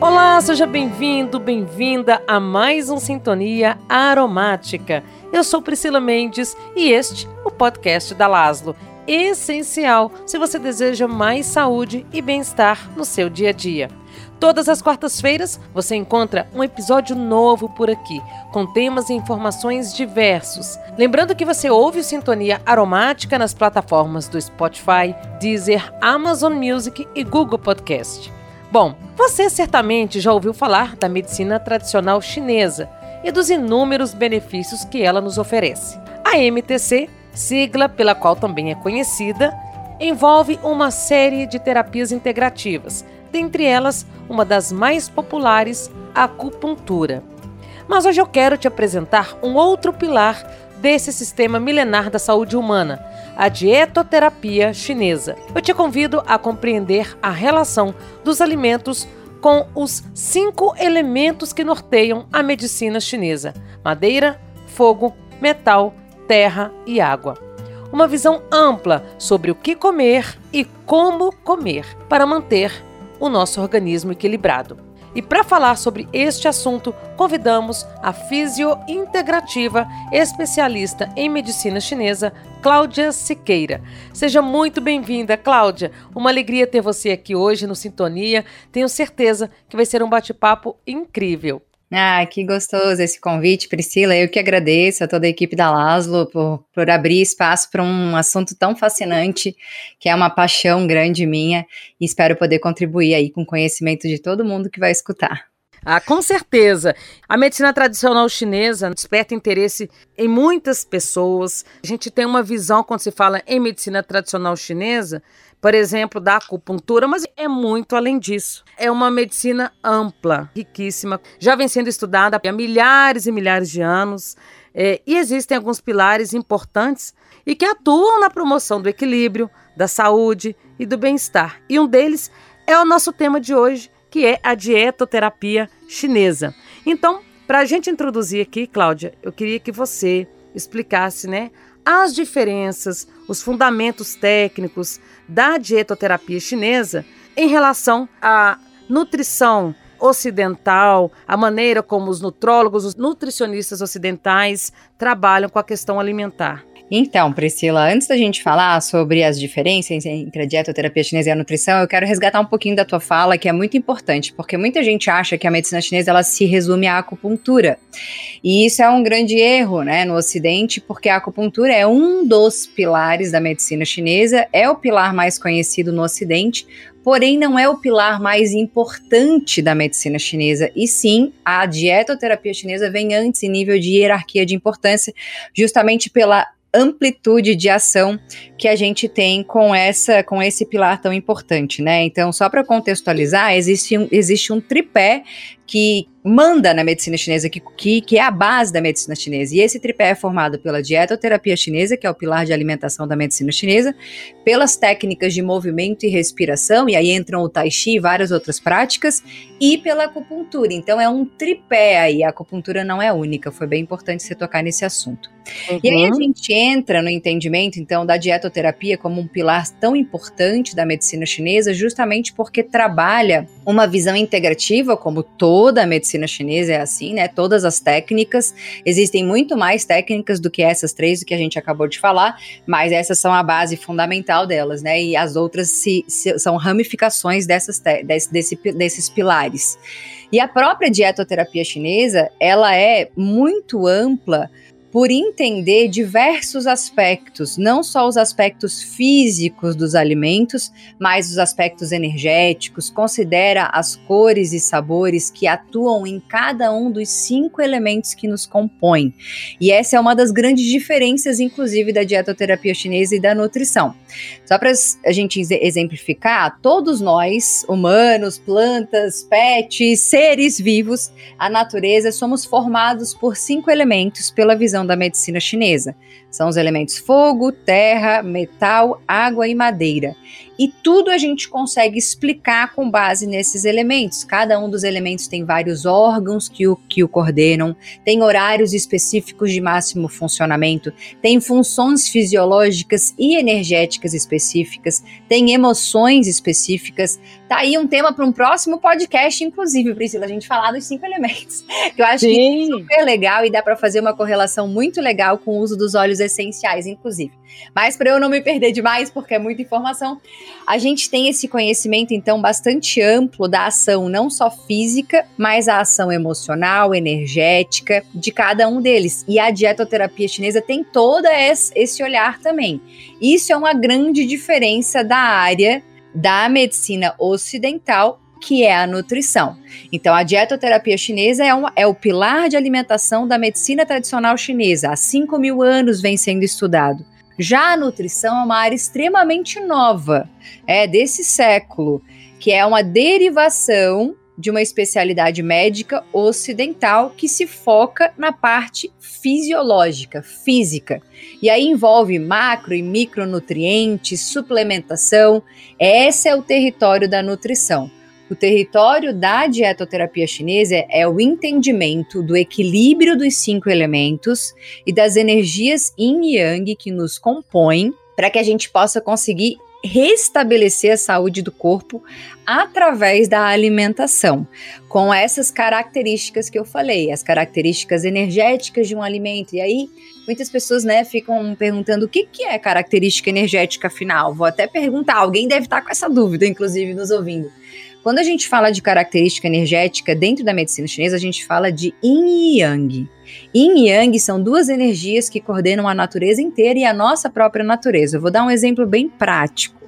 Olá, seja bem-vindo, bem-vinda a mais um Sintonia Aromática. Eu sou Priscila Mendes e este é o podcast da Laslo. Essencial se você deseja mais saúde e bem-estar no seu dia a dia. Todas as quartas-feiras você encontra um episódio novo por aqui, com temas e informações diversos. Lembrando que você ouve o Sintonia Aromática nas plataformas do Spotify, Deezer, Amazon Music e Google Podcast. Bom, você certamente já ouviu falar da medicina tradicional chinesa e dos inúmeros benefícios que ela nos oferece. A MTC, sigla pela qual também é conhecida, envolve uma série de terapias integrativas, dentre elas uma das mais populares, a acupuntura. Mas hoje eu quero te apresentar um outro pilar desse sistema milenar da saúde humana, a dietoterapia chinesa. Eu te convido a compreender a relação dos alimentos com os cinco elementos que norteiam a medicina chinesa: madeira, fogo, metal, terra e água. Uma visão ampla sobre o que comer e como comer para manter o nosso organismo equilibrado. E para falar sobre este assunto, convidamos a fisiointegrativa especialista em medicina chinesa, Cláudia Siqueira. Seja muito bem-vinda, Cláudia. Uma alegria ter você aqui hoje no Sintonia. Tenho certeza que vai ser um bate-papo incrível. Ah, que gostoso esse convite, Priscila. Eu que agradeço a toda a equipe da Laszlo por, por abrir espaço para um assunto tão fascinante, que é uma paixão grande minha, e espero poder contribuir aí com o conhecimento de todo mundo que vai escutar. Ah, com certeza. A medicina tradicional chinesa desperta interesse em muitas pessoas. A gente tem uma visão quando se fala em medicina tradicional chinesa, por exemplo, da acupuntura, mas é muito além disso. É uma medicina ampla, riquíssima, já vem sendo estudada há milhares e milhares de anos. É, e existem alguns pilares importantes e que atuam na promoção do equilíbrio, da saúde e do bem-estar. E um deles é o nosso tema de hoje, que é a dietoterapia chinesa. Então, para a gente introduzir aqui, Cláudia, eu queria que você explicasse, né, as diferenças, os fundamentos técnicos da dietoterapia chinesa em relação à nutrição ocidental, a maneira como os nutrólogos, os nutricionistas ocidentais trabalham com a questão alimentar. Então, Priscila, antes da gente falar sobre as diferenças entre a dietoterapia chinesa e a nutrição, eu quero resgatar um pouquinho da tua fala, que é muito importante, porque muita gente acha que a medicina chinesa ela se resume à acupuntura. E isso é um grande erro, né, no ocidente, porque a acupuntura é um dos pilares da medicina chinesa, é o pilar mais conhecido no ocidente, porém não é o pilar mais importante da medicina chinesa. E sim, a dietoterapia chinesa vem antes em nível de hierarquia de importância, justamente pela amplitude de ação que a gente tem com essa com esse pilar tão importante, né? Então, só para contextualizar, existe um, existe um tripé que manda na medicina chinesa, que, que, que, é a base da medicina chinesa. E esse tripé é formado pela dietoterapia chinesa, que é o pilar de alimentação da medicina chinesa, pelas técnicas de movimento e respiração, e aí entram o tai chi e várias outras práticas, e pela acupuntura. Então é um tripé aí, a acupuntura não é única, foi bem importante você tocar nesse assunto. Uhum. E aí a uhum. gente entra no entendimento, então, da dietoterapia como um pilar tão importante da medicina chinesa, justamente porque trabalha uma visão integrativa, como toda a medicina chinesa é assim, né? Todas as técnicas, existem muito mais técnicas do que essas três, do que a gente acabou de falar, mas essas são a base fundamental delas, né? E as outras se, se, são ramificações dessas, desse, desse, desses pilares. E a própria dietoterapia chinesa, ela é muito ampla por entender diversos aspectos, não só os aspectos físicos dos alimentos, mas os aspectos energéticos, considera as cores e sabores que atuam em cada um dos cinco elementos que nos compõem. E essa é uma das grandes diferenças, inclusive, da dietoterapia chinesa e da nutrição. Só para a gente exemplificar, todos nós, humanos, plantas, pets, seres vivos, a natureza, somos formados por cinco elementos pela visão visão da medicina chinesa. São os elementos fogo, terra, metal, água e madeira. E tudo a gente consegue explicar com base nesses elementos. Cada um dos elementos tem vários órgãos que o, que o coordenam, tem horários específicos de máximo funcionamento, tem funções fisiológicas e energéticas específicas, tem emoções específicas. Tá aí um tema para um próximo podcast, inclusive, Priscila, a gente falar dos cinco elementos. Que eu acho Sim. que é super legal e dá para fazer uma correlação muito legal com o uso dos óleos essenciais, inclusive. Mas para eu não me perder demais, porque é muita informação, a gente tem esse conhecimento, então, bastante amplo da ação, não só física, mas a ação emocional, energética de cada um deles. E a dietoterapia chinesa tem todo esse olhar também. Isso é uma grande diferença da área da medicina ocidental que é a nutrição. Então, a dietoterapia chinesa é, uma, é, o pilar de alimentação da medicina tradicional chinesa. Há 5 mil anos vem sendo estudado. Já a nutrição é uma área extremamente nova, é desse século, que é uma derivação de uma especialidade médica ocidental que se foca na parte fisiológica, física. E aí envolve macro e micronutrientes, suplementação. Esse é o território da nutrição. O território da dietoterapia chinesa é o entendimento do equilíbrio dos cinco elementos e das energias yin e yang que nos compõem para que a gente possa conseguir restabelecer a saúde do corpo através da alimentação, com essas características que eu falei, as características energéticas de um alimento. E aí, muitas pessoas, né, ficam perguntando o que, que é característica energética afinal. Vou até perguntar, alguém deve estar com essa dúvida, inclusive, nos ouvindo. Quando a gente fala de característica energética dentro da medicina chinesa, a gente fala de yin e yang. Yin e yang são duas energias que coordenam a natureza inteira e a nossa própria natureza. Eu vou dar um exemplo bem prático.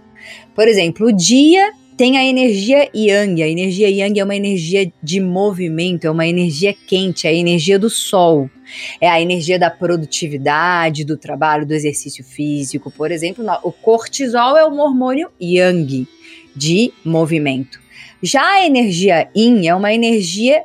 Por exemplo, o dia tem a energia yang. A energia yang é uma energia de movimento, é uma energia quente, é a energia do sol. É a energia da produtividade, do trabalho, do exercício físico. Por exemplo, o cortisol é um hormônio yang de movimento. Já a energia yin é uma energia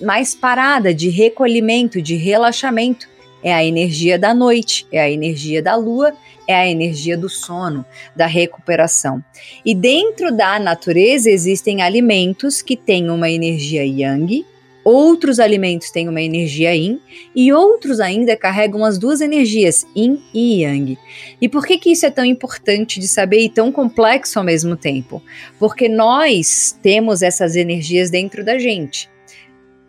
mais parada, de recolhimento, de relaxamento. É a energia da noite, é a energia da lua, é a energia do sono, da recuperação. E dentro da natureza existem alimentos que têm uma energia yang Outros alimentos têm uma energia yin e outros ainda carregam as duas energias, yin e yang. E por que, que isso é tão importante de saber e tão complexo ao mesmo tempo? Porque nós temos essas energias dentro da gente.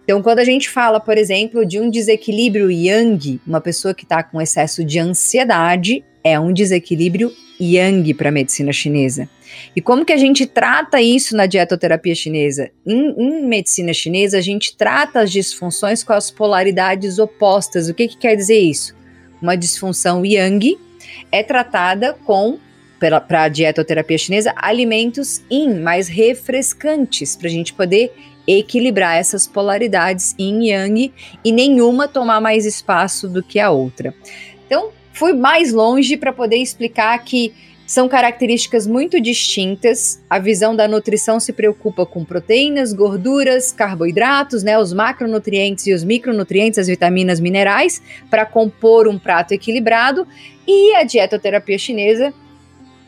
Então, quando a gente fala, por exemplo, de um desequilíbrio yang, uma pessoa que está com excesso de ansiedade, é um desequilíbrio yang para a medicina chinesa. E como que a gente trata isso na dietoterapia chinesa? Em, em, medicina chinesa, a gente trata as disfunções com as polaridades opostas. O que, que quer dizer isso? Uma disfunção yang é tratada com, para a dietoterapia chinesa, alimentos yin, mais refrescantes, para a gente poder equilibrar essas polaridades yin e yang e nenhuma tomar mais espaço do que a outra. Então, fui mais longe para poder explicar que são características muito distintas. A visão da nutrição se preocupa com proteínas, gorduras, carboidratos, né, os macronutrientes e os micronutrientes, as vitaminas, minerais, para compor um prato equilibrado. E a dietoterapia chinesa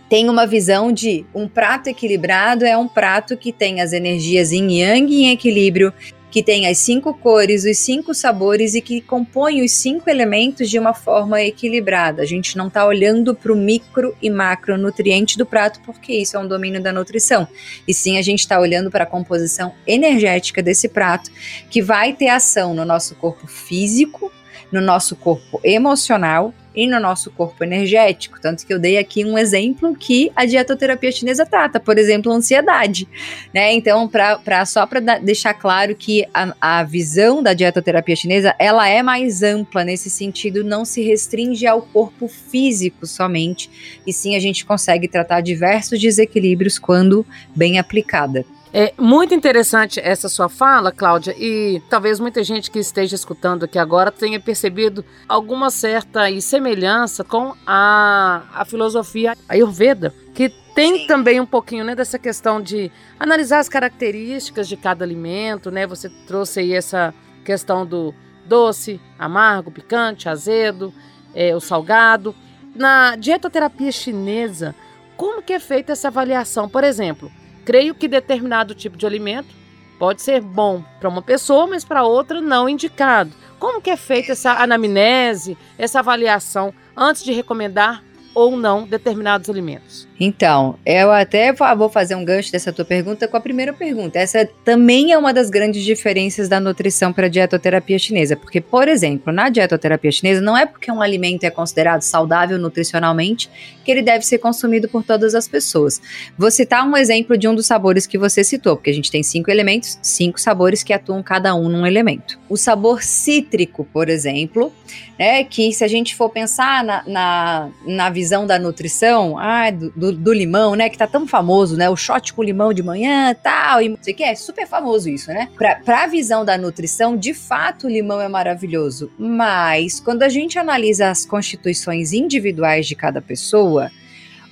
tem uma visão de um prato equilibrado é um prato que tem as energias yin yang em equilíbrio, que tem as cinco cores, os cinco sabores e que compõe os cinco elementos de uma forma equilibrada. A gente não está olhando para o micro e macronutriente do prato, porque isso é um domínio da nutrição. E sim, a gente está olhando para a composição energética desse prato, que vai ter ação no nosso corpo físico, no nosso corpo emocional e no nosso corpo energético. Tanto que eu dei aqui um exemplo que a dietoterapia chinesa trata, por exemplo, ansiedade. Né? Então, pra, pra só para deixar claro que a, a visão da dietoterapia chinesa ela é mais ampla nesse sentido, não se restringe ao corpo físico somente, e sim a gente consegue tratar diversos desequilíbrios quando bem aplicada. É muito interessante essa sua fala, Cláudia, e talvez muita gente que esteja escutando aqui agora tenha percebido alguma certa semelhança com a, a filosofia Ayurveda, que tem Sim. também um pouquinho né, dessa questão de analisar as características de cada alimento, né? Você trouxe aí essa questão do doce, amargo, picante, azedo, é, o salgado. Na dietoterapia chinesa, como que é feita essa avaliação? Por exemplo, creio que determinado tipo de alimento pode ser bom para uma pessoa, mas para outra não indicado. Como que é feita essa anamnese, essa avaliação antes de recomendar ou não determinados alimentos? Então, eu até vou fazer um gancho dessa tua pergunta com a primeira pergunta. Essa também é uma das grandes diferenças da nutrição para a dietoterapia chinesa, porque, por exemplo, na dietoterapia chinesa, não é porque um alimento é considerado saudável nutricionalmente que ele deve ser consumido por todas as pessoas. Vou citar um exemplo de um dos sabores que você citou, porque a gente tem cinco elementos, cinco sabores que atuam cada um num elemento. O sabor cítrico, por exemplo, né, que se a gente for pensar na, na, na visão da nutrição, ah, do, do, do, limão, né? Que tá tão famoso, né? O shot com limão de manhã tal, e não sei o que, é super famoso isso, né? Pra, pra visão da nutrição, de fato o limão é maravilhoso, mas quando a gente analisa as constituições individuais de cada pessoa,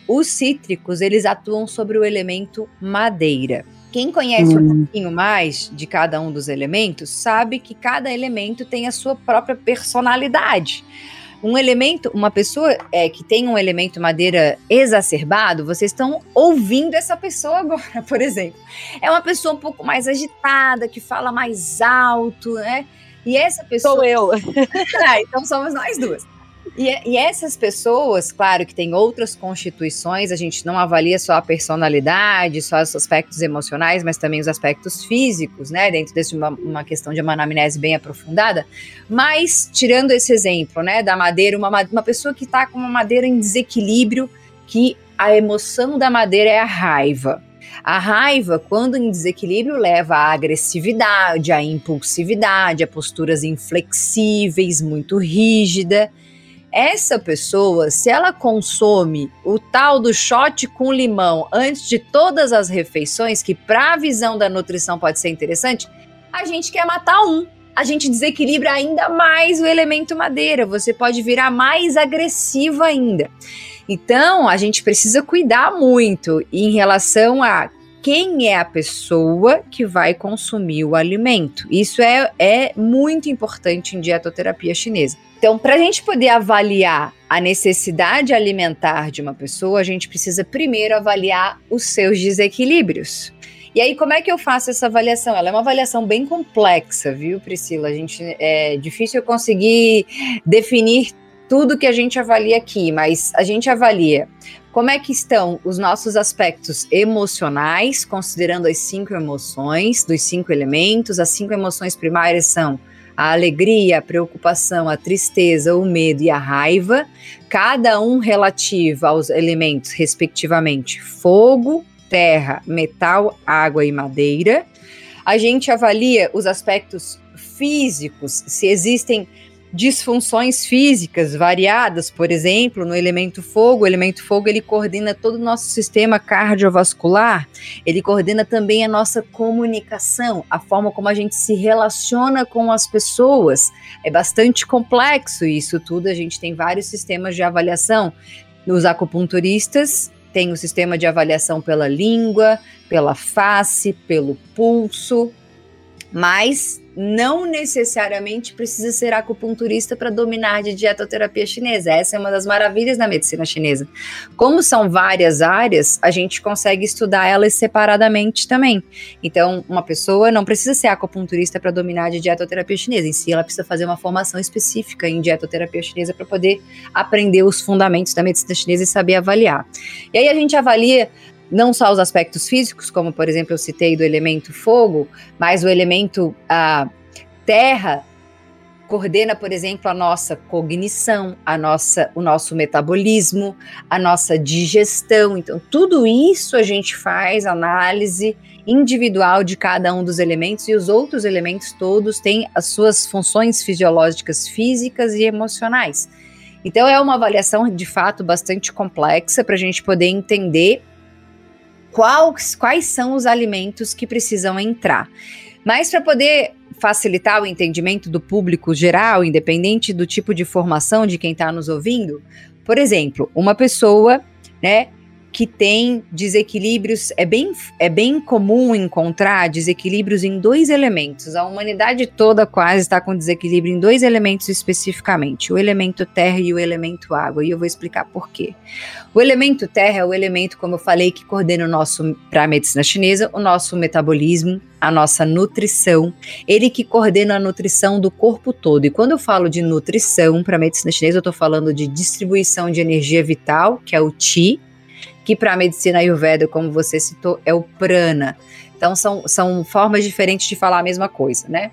os cítricos, eles atuam sobre o elemento madeira. Quem conhece hum. um pouquinho mais de cada um dos elementos sabe que cada elemento tem a sua própria personalidade um elemento, uma pessoa é, que tem um elemento madeira exacerbado, vocês estão ouvindo essa pessoa agora, por exemplo. É uma pessoa um pouco mais agitada, que fala mais alto, né? E essa pessoa. Sou eu. ah, então somos nós duas. E, e, essas pessoas, claro que tem outras constituições, a gente não avalia só a personalidade, só os aspectos emocionais, mas também os aspectos físicos, né? Dentro desse uma, uma questão de uma anamnese bem aprofundada. Mas, tirando esse exemplo, né, da madeira, uma, uma pessoa que está com uma madeira em desequilíbrio, que a emoção da madeira é a raiva. A raiva, quando em desequilíbrio, leva à agressividade, à impulsividade, a posturas inflexíveis, muito rígida essa pessoa, se ela consome o tal do shot com limão antes de todas as refeições, que para a visão da nutrição pode ser interessante, a gente quer matar um. A gente desequilibra ainda mais o elemento madeira, você pode virar mais agressivo ainda. Então, a gente precisa cuidar muito em relação a quem é a pessoa que vai consumir o alimento. Isso é, é muito importante em dietoterapia chinesa. Então, para a gente poder avaliar a necessidade alimentar de uma pessoa, a gente precisa primeiro avaliar os seus desequilíbrios. E aí, como é que eu faço essa avaliação? Ela é uma avaliação bem complexa, viu, Priscila? A gente é difícil eu conseguir definir tudo que a gente avalia aqui, mas a gente avalia como é que estão os nossos aspectos emocionais, considerando as cinco emoções, dos cinco elementos. As cinco emoções primárias são a alegria, a preocupação, a tristeza, o medo e a raiva, cada um relativo aos elementos, respectivamente, fogo, terra, metal, água e madeira. A gente avalia os aspectos físicos, se existem disfunções físicas variadas, por exemplo, no elemento fogo. O elemento fogo ele coordena todo o nosso sistema cardiovascular, ele coordena também a nossa comunicação, a forma como a gente se relaciona com as pessoas. É bastante complexo isso tudo. A gente tem vários sistemas de avaliação. Os acupunturistas têm o sistema de avaliação pela língua, pela face, pelo pulso, mas não necessariamente precisa ser acupunturista para dominar de dietoterapia chinesa. Essa é uma das maravilhas da medicina chinesa. Como são várias áreas, a gente consegue estudar elas separadamente também. Então, uma pessoa não precisa ser acupunturista para dominar de dietoterapia chinesa. Em si, ela precisa fazer uma formação específica em dietoterapia chinesa para poder aprender os fundamentos da medicina chinesa e saber avaliar. E aí a gente avalia não só os aspectos físicos, como por exemplo eu citei do elemento fogo, mas o elemento a terra coordena, por exemplo, a nossa cognição, a nossa, o nosso metabolismo, a nossa digestão. Então, tudo isso a gente faz análise individual de cada um dos elementos e os outros elementos todos têm as suas funções fisiológicas físicas e emocionais. Então, é uma avaliação de fato bastante complexa para a gente poder entender quais, são os alimentos que precisam entrar. Mas para poder facilitar o entendimento do público geral, independente do tipo de formação de quem está nos ouvindo, por exemplo, uma pessoa, né, que tem desequilíbrios, é bem, é bem comum encontrar desequilíbrios em dois elementos. A humanidade toda quase está com desequilíbrio em dois elementos especificamente, o elemento terra e o elemento água, e eu vou explicar por quê. O elemento terra é o elemento, como eu falei, que coordena o nosso, para a medicina chinesa, o nosso metabolismo, a nossa nutrição, ele que coordena a nutrição do corpo todo. E quando eu falo de nutrição para a medicina chinesa, eu estou falando de distribuição de energia vital, que é o Qi, que para a medicina ayurveda, como você citou, é o prana. Então são, são formas diferentes de falar a mesma coisa, né?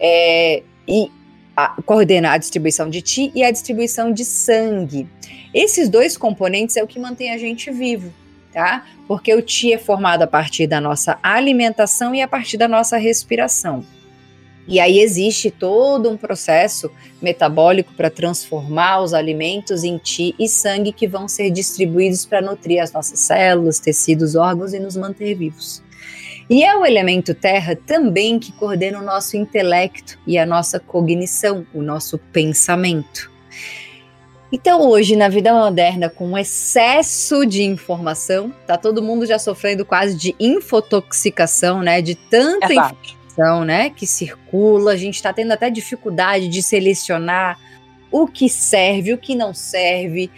É, e a, coordena a distribuição de ti e a distribuição de sangue. Esses dois componentes é o que mantém a gente vivo, tá? Porque o ti é formado a partir da nossa alimentação e a partir da nossa respiração. E aí existe todo um processo metabólico para transformar os alimentos em ti e sangue que vão ser distribuídos para nutrir as nossas células, tecidos, órgãos e nos manter vivos. E é o elemento terra também que coordena o nosso intelecto e a nossa cognição, o nosso pensamento. Então, hoje, na vida moderna, com excesso de informação, tá todo mundo já sofrendo quase de infotoxicação, né? De tanta informação informação, né, que circula, a gente está tendo até dificuldade de selecionar o que serve, o que não serve,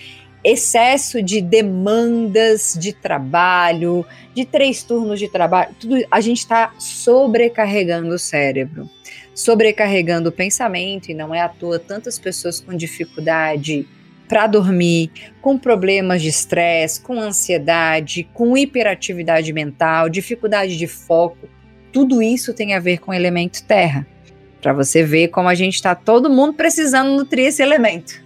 excesso de demandas de trabalho, de três turnos de trabalho, tudo a gente está sobrecarregando o cérebro, sobrecarregando o pensamento, e não é à toa tantas pessoas com dificuldade para dormir, com problemas de estresse, com ansiedade, com hiperatividade mental, dificuldade de foco tudo isso tem a ver com o elemento terra. Para você ver como a gente está todo mundo precisando nutrir esse elemento.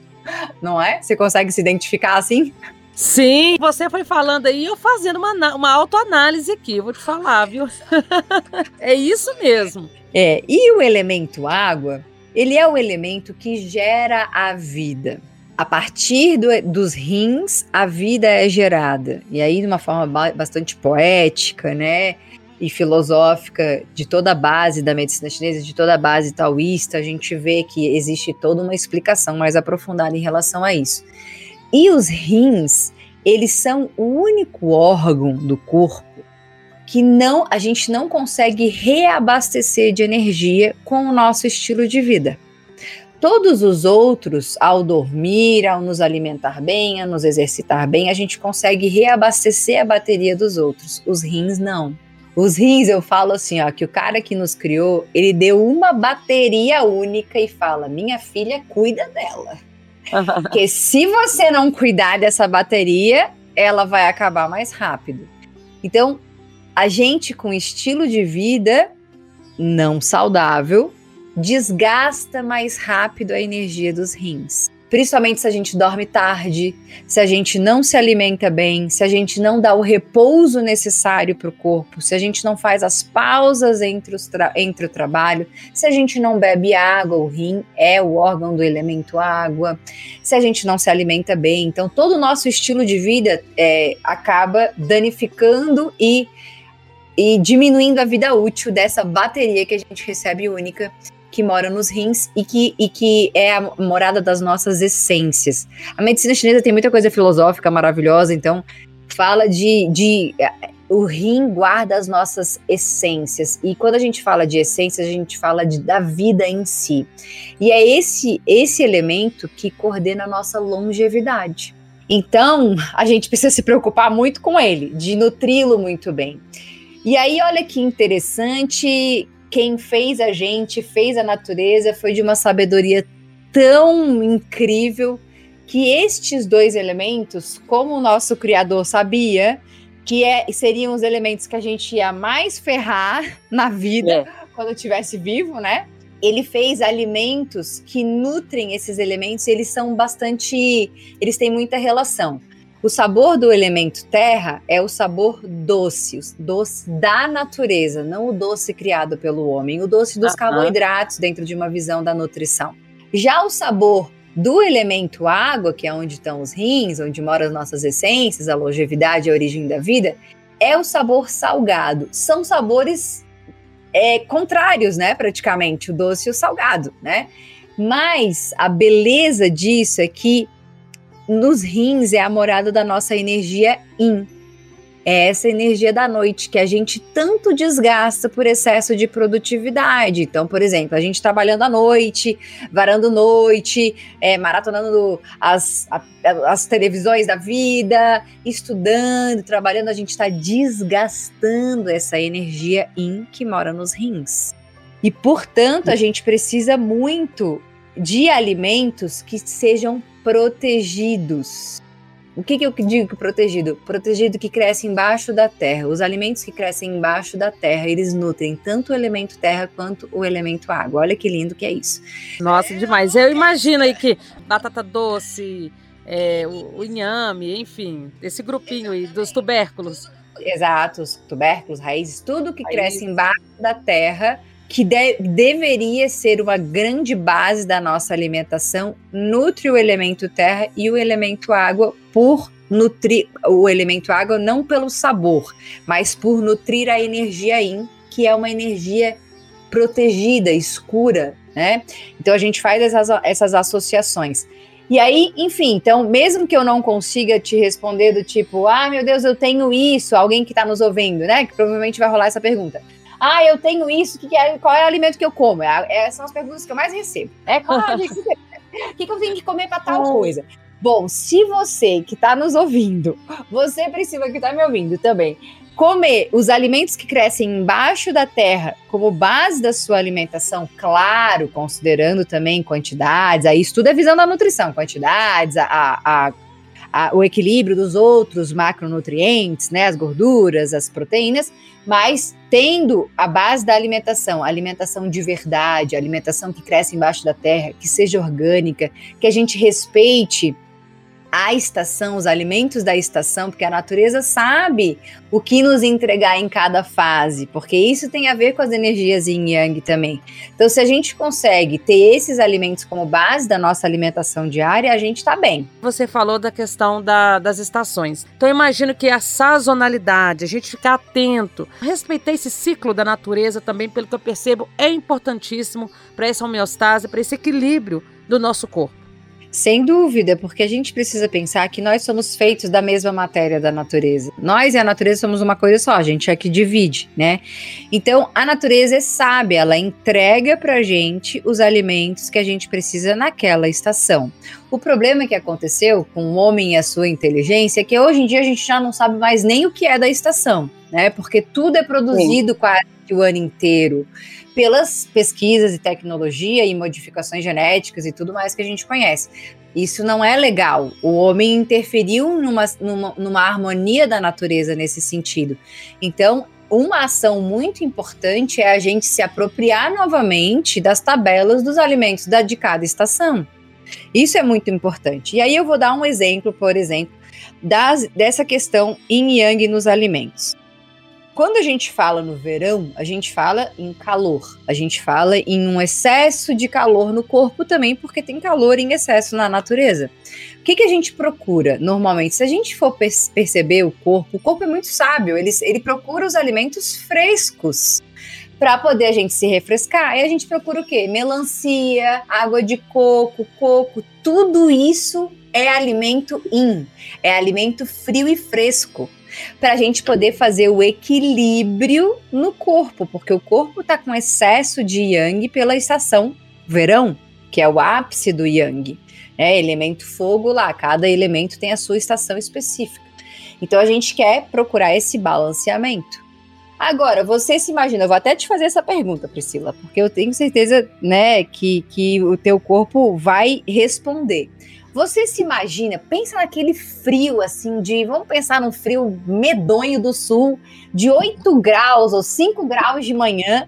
Não é? Você consegue se identificar assim? Sim, você foi falando aí, eu fazendo uma, uma autoanálise aqui, vou te falar, viu? é isso mesmo. É, e o elemento água, ele é o elemento que gera a vida. A partir do, dos rins, a vida é gerada. E aí, de uma forma bastante poética, né? E filosófica de toda a base da medicina chinesa, de toda a base taoísta, a gente vê que existe toda uma explicação mais aprofundada em relação a isso. E os rins, eles são o único órgão do corpo que não a gente não consegue reabastecer de energia com o nosso estilo de vida. Todos os outros, ao dormir, ao nos alimentar bem, a nos exercitar bem, a gente consegue reabastecer a bateria dos outros. Os rins não. Os rins, eu falo assim, ó, que o cara que nos criou, ele deu uma bateria única e fala: minha filha, cuida dela. Porque se você não cuidar dessa bateria, ela vai acabar mais rápido. Então, a gente com estilo de vida não saudável desgasta mais rápido a energia dos rins principalmente se a gente dorme tarde, se a gente não se alimenta bem, se a gente não dá o repouso necessário para o corpo, se a gente não faz as pausas entre, entre o trabalho, se a gente não bebe água, o rim é o órgão do elemento água, se a gente não se alimenta bem. Então, todo o nosso estilo de vida é, acaba danificando e e diminuindo a vida útil dessa bateria que a gente recebe única que mora nos rins e que, e que é a morada das nossas essências. A medicina chinesa tem muita coisa filosófica maravilhosa, então fala de, de é, o rim guarda as nossas essências. E quando a gente fala de essências, a gente fala de, da vida em si. E é esse, esse elemento que coordena a nossa longevidade. Então, a gente precisa se preocupar muito com ele, de nutri-lo muito bem. E aí, olha que interessante quem fez a gente, fez a natureza, foi de uma sabedoria tão incrível que estes dois elementos, como o nosso criador sabia, que é, seriam os elementos que a gente ia mais ferrar na vida é. quando estivesse vivo, né? Ele fez alimentos que nutrem esses elementos, eles são bastante, eles têm muita relação. O sabor do elemento terra é o sabor doce, o doce da natureza, não o doce criado pelo homem, o doce dos carboidratos dentro de uma visão da nutrição. Já o sabor do elemento água, que é onde estão os rins, onde moram as nossas essências, a longevidade, a origem da vida, é o sabor salgado. São sabores é, contrários, né? Praticamente, o doce e o salgado, né? Mas a beleza disso é que nos rins é a morada da nossa energia yin. É essa energia da noite que a gente tanto desgasta por excesso de produtividade. Então, por exemplo, a gente trabalhando à noite, varando noite, é, maratonando as, a, as televisões da vida, estudando, trabalhando, a gente está desgastando essa energia in que mora nos rins. E, portanto, a gente precisa muito de alimentos que sejam protegidos. O que, que eu digo que protegido? Protegido que cresce embaixo da terra. Os alimentos que crescem embaixo da terra, eles nutrem tanto o elemento terra quanto o elemento água. Olha que lindo que é isso. Nossa, demais. Eu imagino aí que batata doce, é, o, o inhame, enfim, esse grupinho aí dos tubérculos. Exato, os tubérculos, raízes, tudo que cresce embaixo da terra que de, deveria ser uma grande base da nossa alimentação, nutre o elemento terra e o elemento água por nutrir o elemento água não pelo sabor, mas por nutrir a energia yin, que é uma energia protegida, escura, né? Então a gente faz essas, essas associações. E aí, enfim, então, mesmo que eu não consiga te responder do tipo, ah, meu Deus, eu tenho isso, alguém que está nos ouvindo, né? Que provavelmente vai rolar essa pergunta. Ah, eu tenho isso, que é, qual é o alimento que eu como? É, é, são as perguntas que eu mais recebo. É, ah, o que, que eu tenho que comer para tal coisa? Bom, se você que está nos ouvindo, você precisa que está me ouvindo também, comer os alimentos que crescem embaixo da terra como base da sua alimentação, claro, considerando também quantidades, aí isso tudo é visando a nutrição, quantidades, a, a, a, o equilíbrio dos outros macronutrientes, né, as gorduras, as proteínas, mas tendo a base da alimentação, alimentação de verdade, alimentação que cresce embaixo da terra, que seja orgânica, que a gente respeite a estação, os alimentos da estação, porque a natureza sabe o que nos entregar em cada fase, porque isso tem a ver com as energias yin yang também. Então, se a gente consegue ter esses alimentos como base da nossa alimentação diária, a gente está bem. Você falou da questão da, das estações. Então, eu imagino que a sazonalidade, a gente ficar atento, respeitar esse ciclo da natureza também, pelo que eu percebo, é importantíssimo para essa homeostase, para esse equilíbrio do nosso corpo. Sem dúvida, porque a gente precisa pensar que nós somos feitos da mesma matéria da natureza. Nós e a natureza somos uma coisa só, a gente é que divide, né? Então, a natureza é sábia, ela entrega pra gente os alimentos que a gente precisa naquela estação. O problema que aconteceu com o homem e a sua inteligência é que hoje em dia a gente já não sabe mais nem o que é da estação, né? Porque tudo é produzido Sim. Quase o ano inteiro pelas pesquisas e tecnologia e modificações genéticas e tudo mais que a gente conhece. Isso não é legal. O homem interferiu numa, numa, numa harmonia da natureza nesse sentido. Então, uma ação muito importante é a gente se apropriar novamente das tabelas dos alimentos da, de cada estação. Isso é muito importante. E aí eu vou dar um exemplo, por exemplo, das, dessa questão yin yang nos alimentos. Quando a gente fala no verão, a gente fala em calor. A gente fala em um excesso de calor no corpo também, porque tem calor em excesso na natureza. O que, que a gente procura normalmente? Se a gente for perceber o corpo, o corpo é muito sábio, ele, ele procura os alimentos frescos para poder a gente se refrescar. E a gente procura o quê? Melancia, água de coco, coco, tudo isso é alimento in, é alimento frio e fresco para a gente poder fazer o equilíbrio no corpo, porque o corpo está com excesso de yang pela estação verão, que é o ápice do yang. É elemento fogo lá, cada elemento tem a sua estação específica. Então a gente quer procurar esse balanceamento. Agora, você se imagina, eu vou até te fazer essa pergunta, Priscila, porque eu tenho certeza, né, que, que o teu corpo vai responder. Você se imagina, pensa naquele frio assim de, vamos pensar num frio medonho do sul, de 8 graus ou 5 graus de manhã,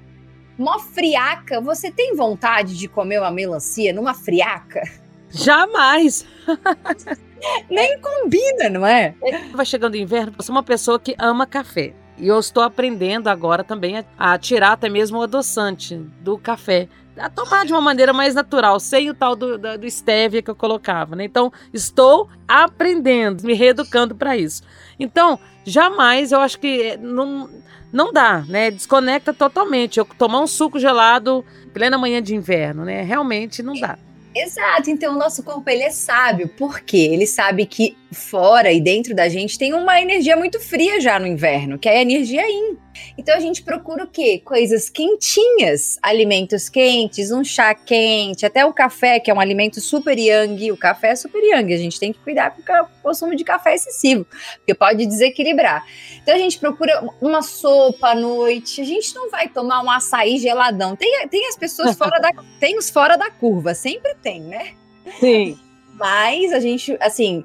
uma friaca. Você tem vontade de comer uma melancia numa friaca? Jamais! Nem combina, não é? Vai chegando o inverno, eu sou uma pessoa que ama café. E eu estou aprendendo agora também a, a tirar até mesmo o adoçante do café a tomar de uma maneira mais natural, sem o tal do, do, do stevia que eu colocava, né? Então, estou aprendendo, me reeducando para isso. Então, jamais eu acho que não, não dá, né? Desconecta totalmente. Eu tomar um suco gelado plena manhã de inverno, né? Realmente não dá. Exato, então o nosso corpo ele é sábio, porque ele sabe que fora e dentro da gente tem uma energia muito fria já no inverno, que é a energia yin. Então a gente procura o quê? Coisas quentinhas, alimentos quentes, um chá quente, até o café, que é um alimento super yang. O café é super yang, a gente tem que cuidar com o consumo de café excessivo, porque pode desequilibrar. Então a gente procura uma sopa à noite, a gente não vai tomar um açaí geladão. Tem, tem as pessoas fora da. Tem os fora da curva, sempre tem, né? Sim. Mas a gente, assim,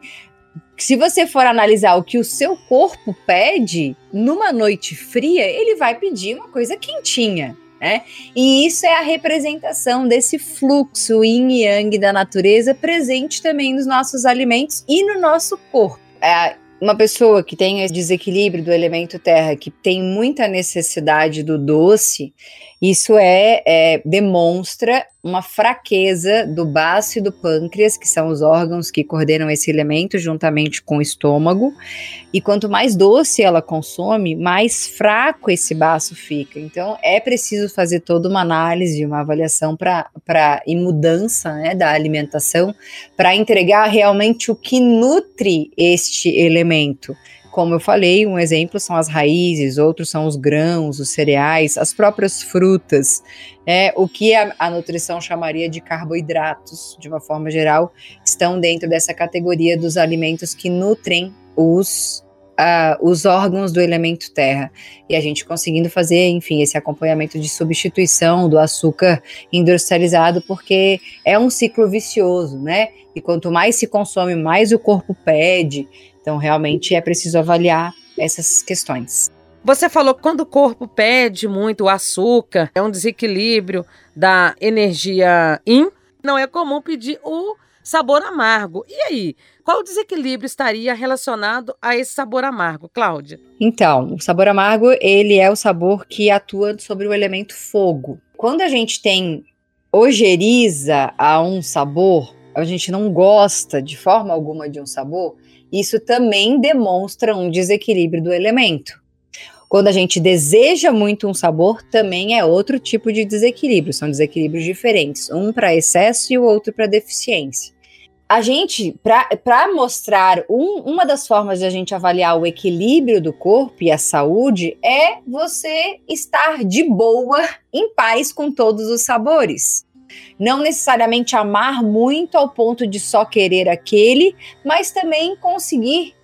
se você for analisar o que o seu corpo pede numa noite fria, ele vai pedir uma coisa quentinha. Né? E isso é a representação desse fluxo yin e yang da natureza presente também nos nossos alimentos e no nosso corpo. É, uma pessoa que tem esse desequilíbrio do elemento terra, que tem muita necessidade do doce, isso é, é, demonstra uma fraqueza do baço e do pâncreas, que são os órgãos que coordenam esse elemento juntamente com o estômago. E quanto mais doce ela consome, mais fraco esse baço fica. Então é preciso fazer toda uma análise, uma avaliação para e mudança né, da alimentação para entregar realmente o que nutre este elemento. Como eu falei, um exemplo são as raízes, outros são os grãos, os cereais, as próprias frutas, é, o que a, a nutrição chamaria de carboidratos, de uma forma geral, estão dentro dessa categoria dos alimentos que nutrem os Uh, os órgãos do elemento terra. E a gente conseguindo fazer, enfim, esse acompanhamento de substituição do açúcar industrializado, porque é um ciclo vicioso, né? E quanto mais se consome, mais o corpo pede. Então, realmente é preciso avaliar essas questões. Você falou que quando o corpo pede muito o açúcar, é um desequilíbrio da energia yin, não é comum pedir o sabor amargo. E aí, qual desequilíbrio estaria relacionado a esse sabor amargo, Cláudia? Então, o sabor amargo, ele é o sabor que atua sobre o elemento fogo. Quando a gente tem ojeriza a um sabor, a gente não gosta de forma alguma de um sabor, isso também demonstra um desequilíbrio do elemento. Quando a gente deseja muito um sabor, também é outro tipo de desequilíbrio, são desequilíbrios diferentes, um para excesso e o outro para deficiência. A gente, para mostrar um, uma das formas de a gente avaliar o equilíbrio do corpo e a saúde, é você estar de boa, em paz com todos os sabores. Não necessariamente amar muito ao ponto de só querer aquele, mas também conseguir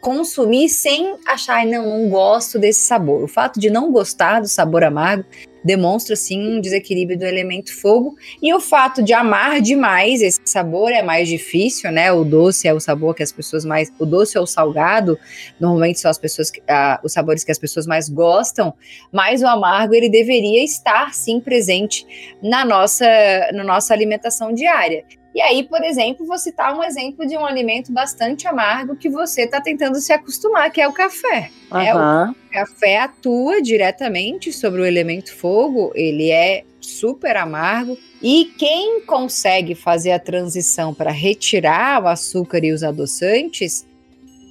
consumir sem achar, não, não gosto desse sabor. O fato de não gostar do sabor amargo demonstra sim um desequilíbrio do elemento fogo e o fato de amar demais esse sabor é mais difícil, né? O doce é o sabor que as pessoas mais, o doce ou o salgado normalmente são as pessoas, ah, os sabores que as pessoas mais gostam, mas o amargo ele deveria estar sim presente na nossa, na nossa alimentação diária. E aí, por exemplo, vou citar um exemplo de um alimento bastante amargo que você está tentando se acostumar, que é o café. Uhum. É, o café atua diretamente sobre o elemento fogo, ele é super amargo. E quem consegue fazer a transição para retirar o açúcar e os adoçantes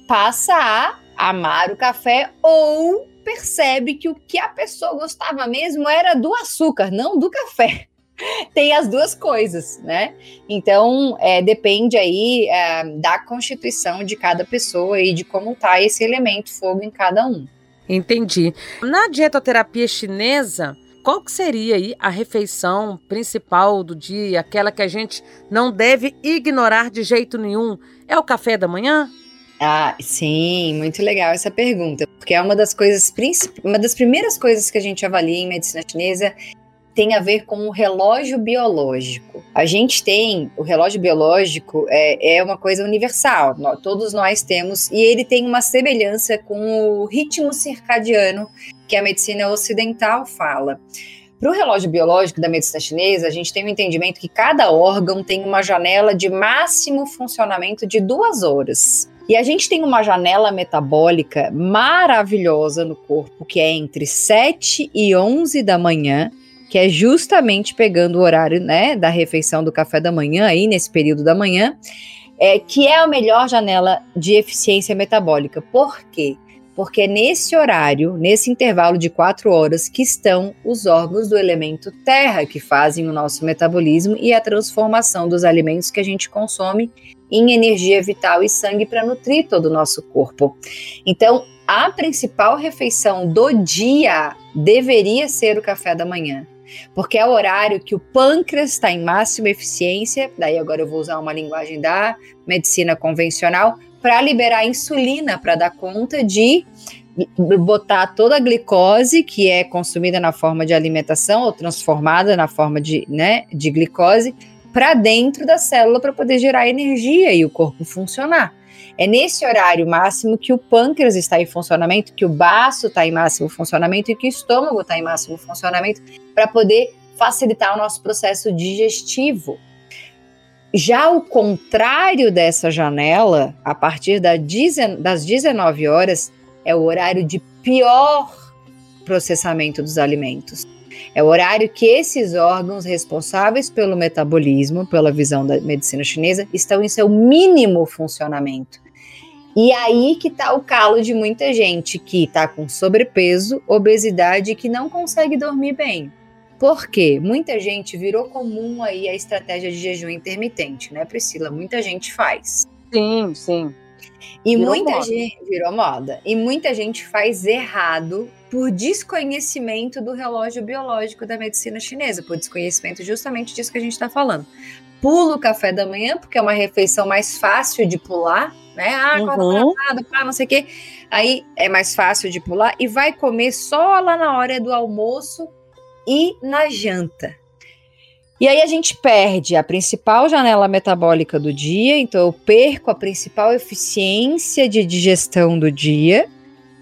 passa a amar o café ou percebe que o que a pessoa gostava mesmo era do açúcar, não do café. tem as duas coisas, né? Então, é, depende aí é, da constituição de cada pessoa e de como tá esse elemento fogo em cada um. Entendi. Na dietoterapia chinesa, qual que seria aí a refeição principal do dia, aquela que a gente não deve ignorar de jeito nenhum? É o café da manhã? Ah, sim, muito legal essa pergunta, porque é uma das coisas, uma das primeiras coisas que a gente avalia em medicina chinesa tem a ver com o relógio biológico. A gente tem o relógio biológico é, é uma coisa universal, nós, todos nós temos e ele tem uma semelhança com o ritmo circadiano que a medicina ocidental fala. Para o relógio biológico da medicina chinesa, a gente tem o um entendimento que cada órgão tem uma janela de máximo funcionamento de duas horas. E a gente tem uma janela metabólica maravilhosa no corpo, que é entre 7 e 11 da manhã, que é justamente pegando o horário né, da refeição do café da manhã, aí nesse período da manhã, é, que é a melhor janela de eficiência metabólica. Por quê? porque é nesse horário, nesse intervalo de quatro horas, que estão os órgãos do elemento terra, que fazem o nosso metabolismo e a transformação dos alimentos que a gente consome em energia vital e sangue para nutrir todo o nosso corpo. Então, a principal refeição do dia deveria ser o café da manhã porque é o horário que o pâncreas está em máxima eficiência, daí agora eu vou usar uma linguagem da medicina convencional, para liberar insulina, para dar conta de botar toda a glicose que é consumida na forma de alimentação ou transformada na forma de, né, de glicose para dentro da célula para poder gerar energia e o corpo funcionar. É nesse horário máximo que o pâncreas está em funcionamento, que o baço está em máximo funcionamento e que o estômago está em máximo funcionamento para poder facilitar o nosso processo digestivo. Já o contrário dessa janela, a partir das 19 horas, é o horário de pior processamento dos alimentos. É o horário que esses órgãos responsáveis pelo metabolismo, pela visão da medicina chinesa, estão em seu mínimo funcionamento. E aí que tá o calo de muita gente que tá com sobrepeso, obesidade e que não consegue dormir bem. Por quê? Muita gente virou comum aí a estratégia de jejum intermitente, né, Priscila? Muita gente faz. Sim, sim. E virou muita moda. gente virou moda. E muita gente faz errado por desconhecimento do relógio biológico da medicina chinesa, por desconhecimento justamente disso que a gente está falando. Pula o café da manhã, porque é uma refeição mais fácil de pular, né? Ah, uhum. atrasado, pá, não sei o quê. Aí é mais fácil de pular e vai comer só lá na hora do almoço e na janta. E aí a gente perde a principal janela metabólica do dia, então eu perco a principal eficiência de digestão do dia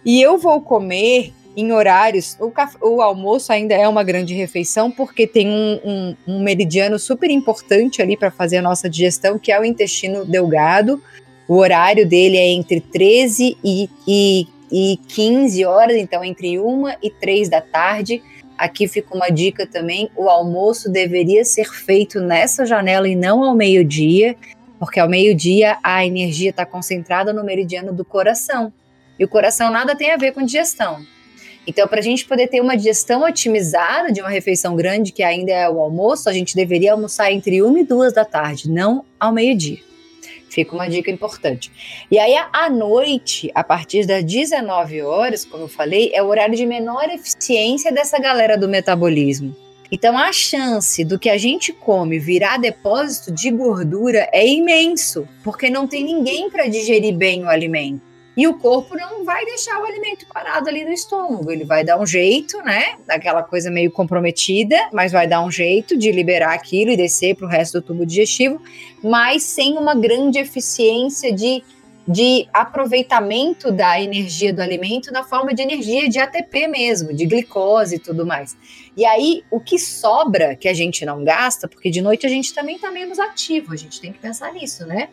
e eu vou comer em horários. O, o almoço ainda é uma grande refeição porque tem um, um, um meridiano super importante ali para fazer a nossa digestão, que é o intestino delgado. O horário dele é entre 13 e, e, e 15 horas, então entre 1 e 3 da tarde. Aqui fica uma dica também: o almoço deveria ser feito nessa janela e não ao meio-dia, porque ao meio-dia a energia está concentrada no meridiano do coração. E o coração nada tem a ver com digestão. Então, para a gente poder ter uma digestão otimizada de uma refeição grande, que ainda é o almoço, a gente deveria almoçar entre 1 e 2 da tarde, não ao meio-dia. Fica uma dica importante. E aí, à noite, a partir das 19 horas, como eu falei, é o horário de menor eficiência dessa galera do metabolismo. Então, a chance do que a gente come virar depósito de gordura é imenso, porque não tem ninguém para digerir bem o alimento. E o corpo não vai deixar o alimento parado ali no estômago. Ele vai dar um jeito, né? Daquela coisa meio comprometida, mas vai dar um jeito de liberar aquilo e descer para o resto do tubo digestivo, mas sem uma grande eficiência de, de aproveitamento da energia do alimento na forma de energia de ATP mesmo, de glicose e tudo mais. E aí, o que sobra que a gente não gasta, porque de noite a gente também está menos ativo, a gente tem que pensar nisso, né?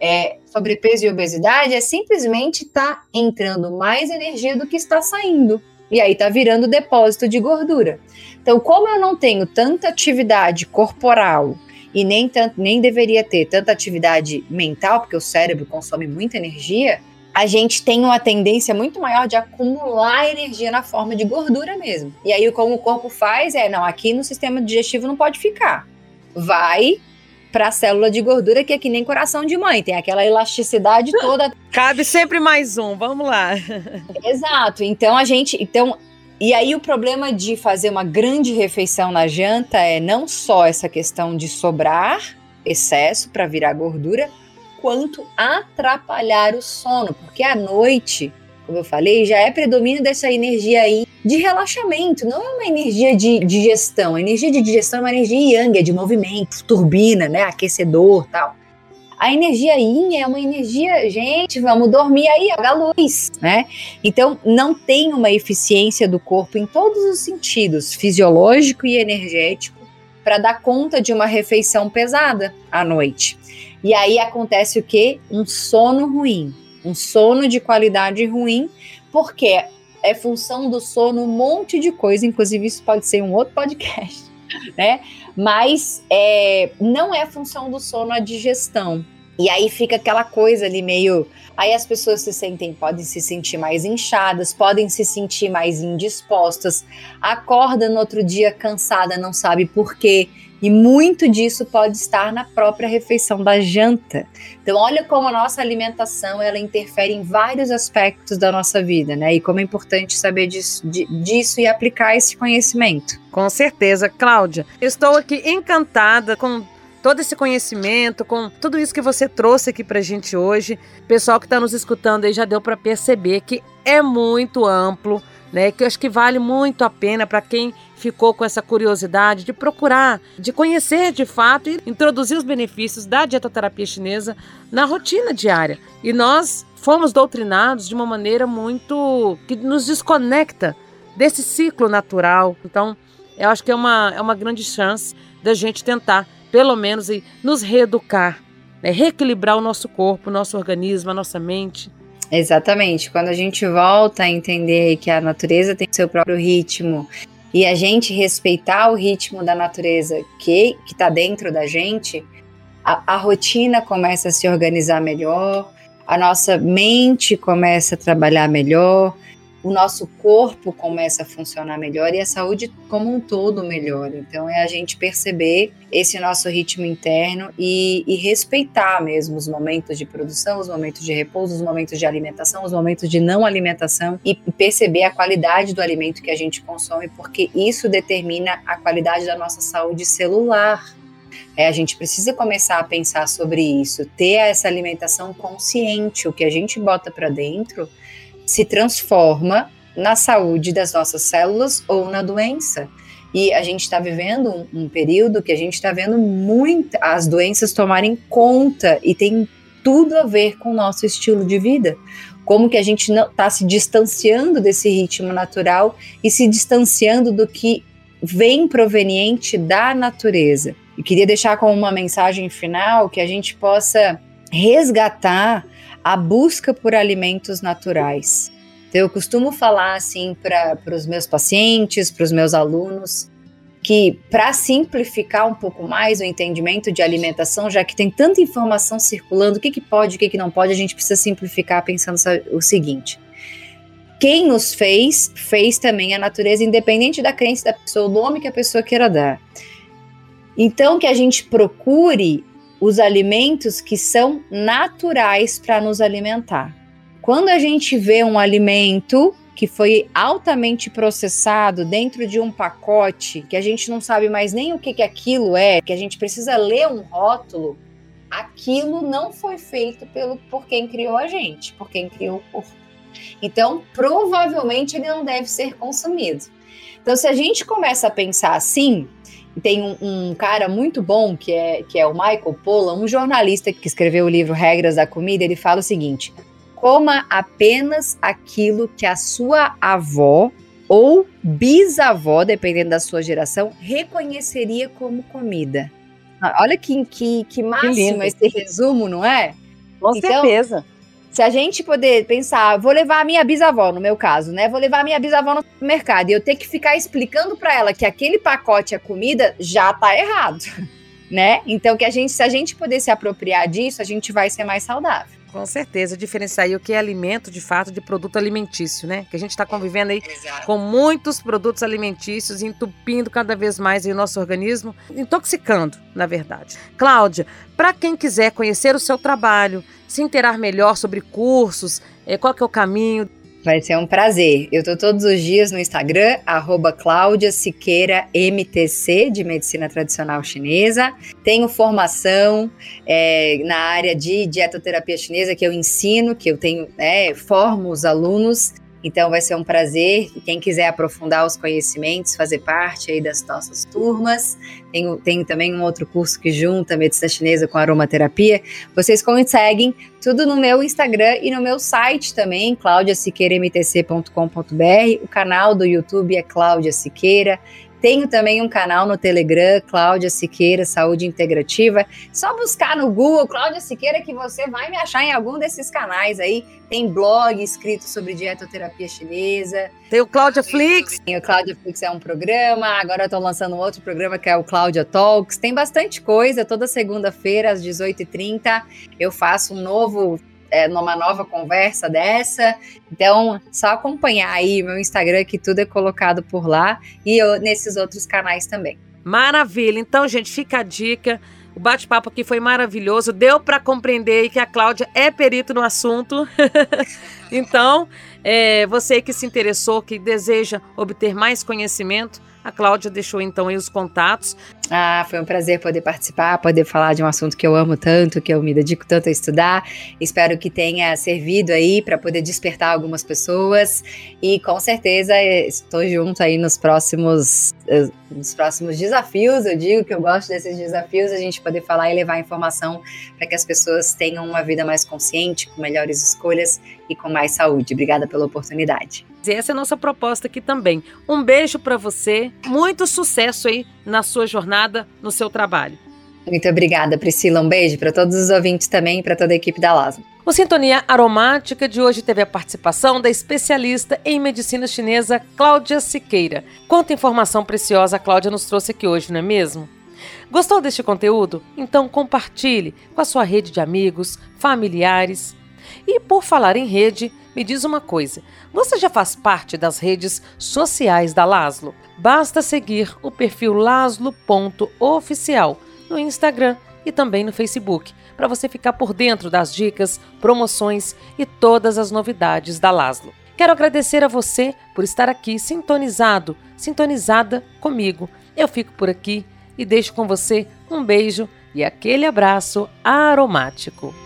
É, sobrepeso e obesidade é simplesmente tá entrando mais energia do que está saindo. E aí está virando depósito de gordura. Então, como eu não tenho tanta atividade corporal e nem, tanto, nem deveria ter tanta atividade mental, porque o cérebro consome muita energia, a gente tem uma tendência muito maior de acumular energia na forma de gordura mesmo. E aí, como o corpo faz, é, não, aqui no sistema digestivo não pode ficar. Vai para a célula de gordura que é que nem coração de mãe, tem aquela elasticidade toda. Cabe sempre mais um, vamos lá. Exato. Então a gente, então e aí o problema de fazer uma grande refeição na janta é não só essa questão de sobrar excesso para virar gordura, quanto atrapalhar o sono, porque à noite como eu falei, já é predomínio dessa energia aí de relaxamento, não é uma energia de digestão. A energia de digestão é uma energia yang, é de movimento, turbina, né, aquecedor tal. A energia yin é uma energia, gente, vamos dormir aí, a luz, né? Então, não tem uma eficiência do corpo em todos os sentidos, fisiológico e energético, para dar conta de uma refeição pesada à noite. E aí acontece o quê? Um sono ruim um sono de qualidade ruim, porque é função do sono um monte de coisa, inclusive isso pode ser um outro podcast, né? Mas é, não é função do sono a digestão. E aí fica aquela coisa ali meio. Aí as pessoas se sentem, podem se sentir mais inchadas, podem se sentir mais indispostas, acorda no outro dia cansada, não sabe por quê. E muito disso pode estar na própria refeição da janta. Então, olha como a nossa alimentação ela interfere em vários aspectos da nossa vida, né? E como é importante saber disso, disso e aplicar esse conhecimento. Com certeza, Cláudia. Estou aqui encantada com todo esse conhecimento, com tudo isso que você trouxe aqui pra gente hoje. Pessoal que está nos escutando aí já deu para perceber que é muito amplo, né? Que eu acho que vale muito a pena para quem ficou com essa curiosidade de procurar, de conhecer de fato e introduzir os benefícios da dietoterapia chinesa na rotina diária. E nós fomos doutrinados de uma maneira muito que nos desconecta desse ciclo natural. Então, eu acho que é uma, é uma grande chance da gente tentar pelo menos nos reeducar, né? reequilibrar o nosso corpo, o nosso organismo, a nossa mente. Exatamente. Quando a gente volta a entender que a natureza tem seu próprio ritmo e a gente respeitar o ritmo da natureza que está dentro da gente, a, a rotina começa a se organizar melhor, a nossa mente começa a trabalhar melhor, o nosso corpo começa a funcionar melhor e a saúde como um todo melhor. Então é a gente perceber esse nosso ritmo interno e, e, respeitar mesmo os momentos de produção, os momentos de repouso, os momentos de alimentação, os momentos de não alimentação e perceber a qualidade do alimento que a gente consome, porque isso determina a qualidade da nossa saúde celular. É, a gente precisa começar a pensar sobre isso, ter essa alimentação consciente, o que a gente bota para dentro se transforma na saúde das nossas células ou na doença. E a gente está vivendo um, um, período que a gente está vendo muito as doenças tomarem conta e tem tudo a ver com o nosso estilo de vida. Como que a gente está se distanciando desse ritmo natural e se distanciando do que vem proveniente da natureza. E queria deixar como uma mensagem final que a gente possa resgatar a busca por alimentos naturais. Então, eu costumo falar assim para os meus pacientes, para os meus alunos, que para simplificar um pouco mais o entendimento de alimentação, já que tem tanta informação circulando, o que, que pode, o que, que não pode, a gente precisa simplificar pensando o seguinte. Quem nos fez, fez também a natureza, independente da crença da pessoa, o nome que a pessoa queira dar. Então, que a gente procure os alimentos que são naturais para nos alimentar. Quando a gente vê um alimento que foi altamente processado dentro de um pacote, que a gente não sabe mais nem o que, que aquilo é, que a gente precisa ler um rótulo, aquilo não foi feito pelo, por quem criou a gente, por quem criou o corpo. Então, provavelmente ele não deve ser consumido. Então, se a gente começa a pensar assim, tem um, um, cara muito bom que é, que é o Michael Pollan, um jornalista que escreveu o livro Regras da Comida. Ele fala o seguinte: coma apenas aquilo que a sua avó ou bisavó, dependendo da sua geração, reconheceria como comida. Olha que, que, que máximo que esse resumo, não é? Com então, certeza. Se a gente poder pensar, vou levar a minha bisavó, no meu caso, né? Vou levar a minha bisavó no mercado e eu ter que ficar explicando para ela que aquele pacote é comida, já tá errado, né? Então que a gente, se a gente puder se apropriar disso, a gente vai ser mais saudável. Com certeza, diferenciar o que é alimento de fato de produto alimentício, né? Que a gente está convivendo aí Exato. com muitos produtos alimentícios, entupindo cada vez mais o nosso organismo, intoxicando, na verdade. Cláudia, para quem quiser conhecer o seu trabalho, se interar melhor sobre cursos, eh, qual que é o caminho? Vai ser um prazer. Eu estou todos os dias no Instagram, arroba Cláudia Siqueira MTC, de Medicina Tradicional Chinesa. Tenho formação é, na área de dietoterapia chinesa que eu ensino, que eu tenho, é, formo os alunos então vai ser um prazer. Quem quiser aprofundar os conhecimentos, fazer parte aí das nossas turmas. Tenho, tenho também um outro curso que junta medicina chinesa com aromaterapia. Vocês conseguem tudo no meu Instagram e no meu site também, claudiasiqueiramtc.com.br. O canal do YouTube é Cláudia Siqueira. Tenho também um canal no Telegram, Cláudia Siqueira Saúde Integrativa. Só buscar no Google Cláudia Siqueira que você vai me achar em algum desses canais aí. Tem blog escrito sobre dietoterapia chinesa. Tem o Cláudia Flix. Tem o Cláudia Flix é um programa. Agora eu tô lançando um outro programa que é o Cláudia Talks. Tem bastante coisa. Toda segunda-feira às 18h30 eu faço um novo é, numa nova conversa dessa. Então, só acompanhar aí meu Instagram, que tudo é colocado por lá, e eu, nesses outros canais também. Maravilha. Então, gente, fica a dica. O bate-papo aqui foi maravilhoso. Deu para compreender que a Cláudia é perito no assunto. então, é, você que se interessou, que deseja obter mais conhecimento, a Cláudia deixou então aí os contatos. Ah, foi um prazer poder participar, poder falar de um assunto que eu amo tanto, que eu me dedico tanto a estudar. Espero que tenha servido aí para poder despertar algumas pessoas e com certeza estou junto aí nos próximos eh, nos próximos desafios. Eu digo que eu gosto desses desafios, a gente poder falar e levar informação para que as pessoas tenham uma vida mais consciente, com melhores escolhas e com mais saúde. Obrigada pela oportunidade. Essa é a nossa proposta aqui também. Um beijo para você, muito sucesso aí na sua jornada, no seu trabalho. Muito obrigada, Priscila. Um beijo para todos os ouvintes também e para toda a equipe da LASMA. O Sintonia Aromática de hoje teve a participação da especialista em medicina chinesa Cláudia Siqueira. Quanta informação preciosa a Cláudia nos trouxe aqui hoje, não é mesmo? Gostou deste conteúdo? Então compartilhe com a sua rede de amigos, familiares. E por falar em rede, me diz uma coisa: você já faz parte das redes sociais da Laslo? Basta seguir o perfil laslo.oficial no Instagram e também no Facebook, para você ficar por dentro das dicas, promoções e todas as novidades da Laslo. Quero agradecer a você por estar aqui sintonizado, sintonizada comigo. Eu fico por aqui e deixo com você um beijo e aquele abraço aromático.